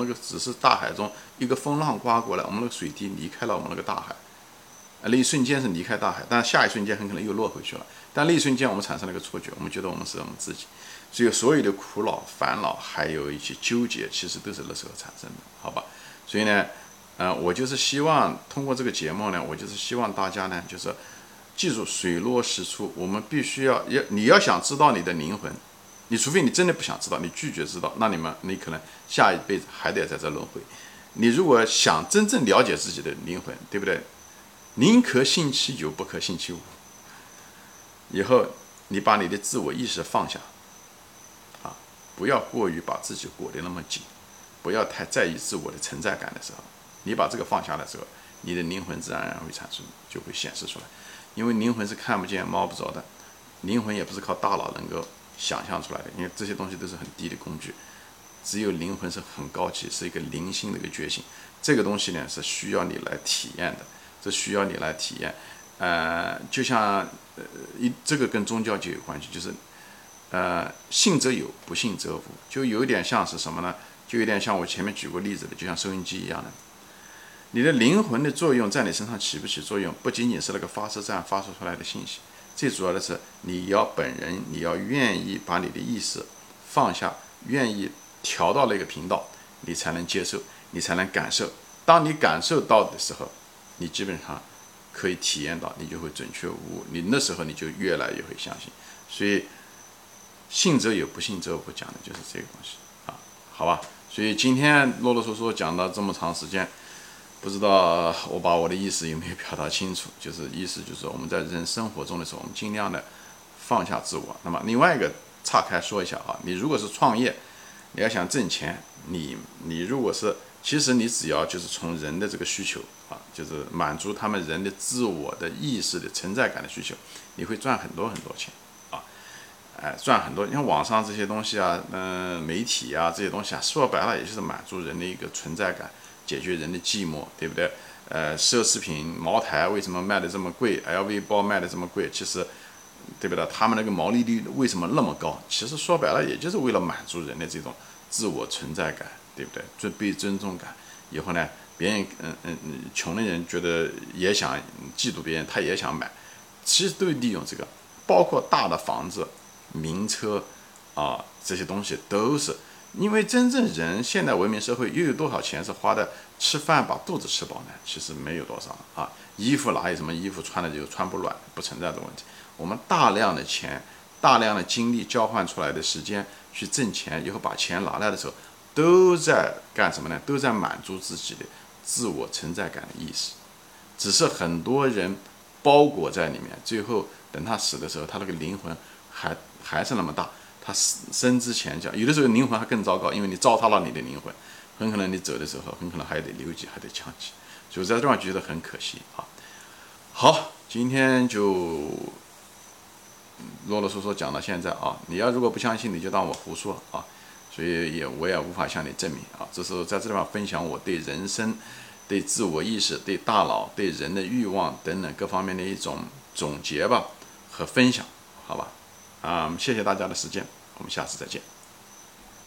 们那个只是大海中一个风浪刮过来，我们那个水滴离开了我们那个大海，啊，那一瞬间是离开大海，但下一瞬间很可能又落回去了。但那一瞬间我们产生了一个错觉，我们觉得我们是我们自己，所以所有的苦恼、烦恼，还有一些纠结，其实都是那时候产生的，好吧？所以呢，嗯，我就是希望通过这个节目呢，我就是希望大家呢，就是记住水落石出，我们必须要要你要想知道你的灵魂。你除非你真的不想知道，你拒绝知道，那你们你可能下一辈子还得在这轮回。你如果想真正了解自己的灵魂，对不对？宁可信其有，不可信其无。以后你把你的自我意识放下，啊，不要过于把自己裹得那么紧，不要太在意自我的存在感的时候，你把这个放下的时候，你的灵魂自然而然会产生，就会显示出来。因为灵魂是看不见摸不着的，灵魂也不是靠大脑能够。想象出来的，因为这些东西都是很低的工具，只有灵魂是很高级，是一个灵性的一个觉醒。这个东西呢是需要你来体验的，这需要你来体验。呃，就像呃一这个跟宗教就有关系，就是呃信则有，不信则无，就有点像是什么呢？就有点像我前面举过例子的，就像收音机一样的。你的灵魂的作用在你身上起不起作用，不仅仅是那个发射站发射出来的信息。最主要的是，你要本人，你要愿意把你的意识放下，愿意调到那个频道，你才能接受，你才能感受。当你感受到的时候，你基本上可以体验到，你就会准确无误。你那时候你就越来越会相信。所以，信则有，不信则无，讲的就是这个东西啊，好吧？所以今天啰啰嗦嗦讲了这么长时间。不知道我把我的意思有没有表达清楚？就是意思就是我们在人生活中的时候，我们尽量的放下自我。那么另外一个岔开说一下啊，你如果是创业，你要想挣钱，你你如果是其实你只要就是从人的这个需求啊，就是满足他们人的自我的意识的存在感的需求，你会赚很多很多钱啊，哎赚很多。你看网上这些东西啊，嗯，媒体啊这些东西啊，说白了也就是满足人的一个存在感。解决人的寂寞，对不对？呃，奢侈品茅台为什么卖的这么贵？LV 包卖的这么贵？其实，对不对？他们那个毛利率为什么那么高？其实说白了，也就是为了满足人的这种自我存在感，对不对？尊被尊重感。以后呢，别人嗯嗯嗯，穷的人觉得也想嫉妒别人，他也想买，其实都利用这个，包括大的房子、名车啊，这些东西都是。因为真正人现代文明社会又有多少钱是花在吃饭把肚子吃饱呢？其实没有多少啊。衣服哪有什么衣服穿了就穿不暖，不存在的问题。我们大量的钱、大量的精力交换出来的时间去挣钱，以后把钱拿来的时候，都在干什么呢？都在满足自己的自我存在感的意识。只是很多人包裹在里面，最后等他死的时候，他那个灵魂还还是那么大。他生之前讲，有的时候灵魂还更糟糕，因为你糟蹋了你的灵魂，很可能你走的时候，很可能还得留级，还得降级，所以在这地方觉得很可惜啊。好，今天就啰啰嗦嗦讲到现在啊。你要如果不相信，你就当我胡说啊。所以也我也无法向你证明啊。这是在这地方分享我对人生、对自我意识、对大脑、对人的欲望等等各方面的一种总结吧和分享，好吧。啊，谢谢大家的时间，我们下次再见。